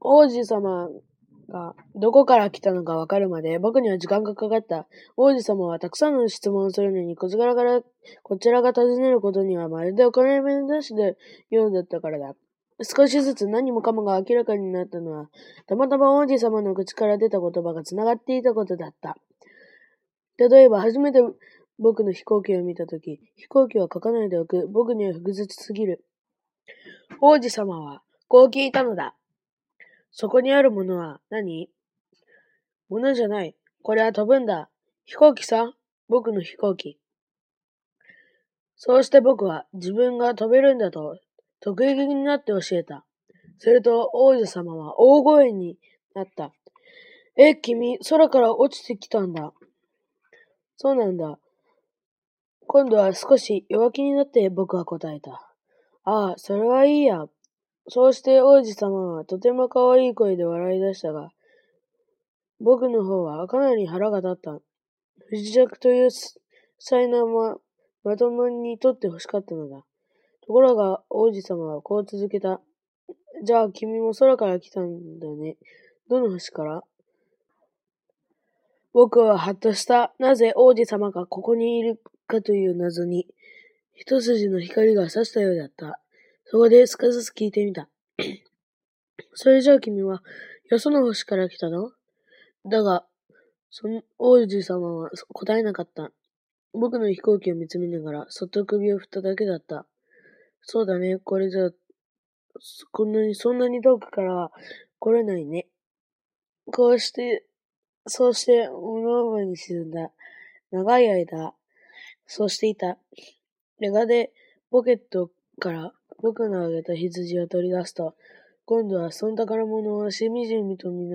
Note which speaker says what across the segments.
Speaker 1: 王子様がどこから来たのかわかるまで僕には時間がかかった。王子様はたくさんの質問をするのにこちらからこちらが尋ねることにはまるでお金目なしでようだったからだ。少しずつ何もかもが明らかになったのは、たまたま王子様の口から出た言葉が繋がっていたことだった。例えば、初めて僕の飛行機を見たとき、飛行機は書かないでおく。僕には複雑すぎる。王子様は、こう聞いたのだ。そこにあるものは何？ものじゃない。これは飛ぶんだ。飛行機さ。僕の飛行機。そうして僕は自分が飛べるんだと得意気になって教えた。すると王女様は大声になった。え、君、空から落ちてきたんだ。そうなんだ。今度は少し弱気になって僕は答えた。ああ、それはいいや。そうして王子様はとても可愛い声で笑い出したが、僕の方はかなり腹が立った。不時着という才能はまともに取って欲しかったのだ。ところが王子様はこう続けた。じゃあ君も空から来たんだね。どの星から？僕ははっとした。なぜ王子様がここにいるかという謎に、一筋の光が差したようだった。そこですかさず聞いてみた。それじゃあ君は、よその星から来たの？だが、その王子様は答えなかった。僕の飛行機を見つめながら、そっと首を振っただけだった。そうだね、これじゃ、こんなに、そんなに遠くからは来れないね。こうして、そうして、物思いに沈んだ。長い間、そうしていた。やがて、ポケットから僕のあげた羊を取り出すと、今度はその宝物をしみじみと見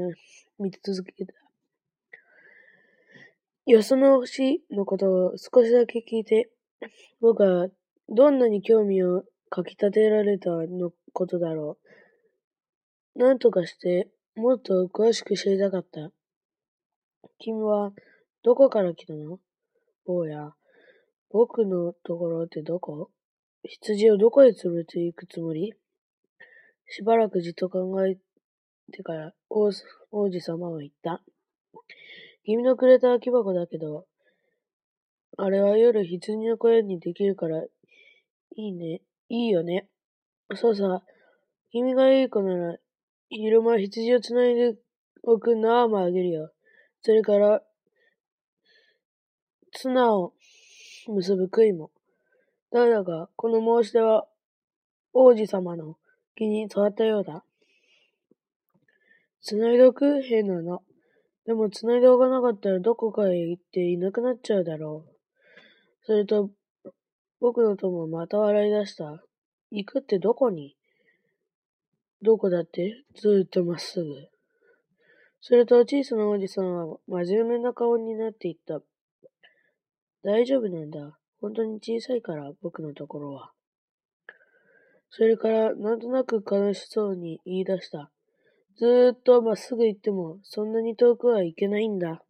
Speaker 1: 見続けた。よその星のことを少しだけ聞いて、僕はどんなに興味をかき立てられたのことだろう。なんとかして、もっと詳しく知りたかった。君は、どこから来たの？坊や、僕のところってどこ？羊をどこへ連れて行くつもり？しばらくじっと考えてから王王子様は言った。君のくれた空き箱だけど、あれは夜羊の声にできるから、いいね。いいよね。そうさ、君がいい子なら、昼間羊をつないでおく縄もあげるよ。それから、綱を結ぶ杭も。だが、この申し出は、王子様の気に触ったようだ。繋いでおく変なの。でも繋いでおかなかったらどこかへ行っていなくなっちゃうだろう。それと、僕の友はまた笑い出した。行くってどこに？どこだって？ずっとまっすぐ。それと小さなおじさんは真面目な顔になっていった。大丈夫なんだ。本当に小さいから、僕のところは。それから、なんとなく悲しそうに言い出した。ずーっとまっすぐ行っても、そんなに遠くは行けないんだ。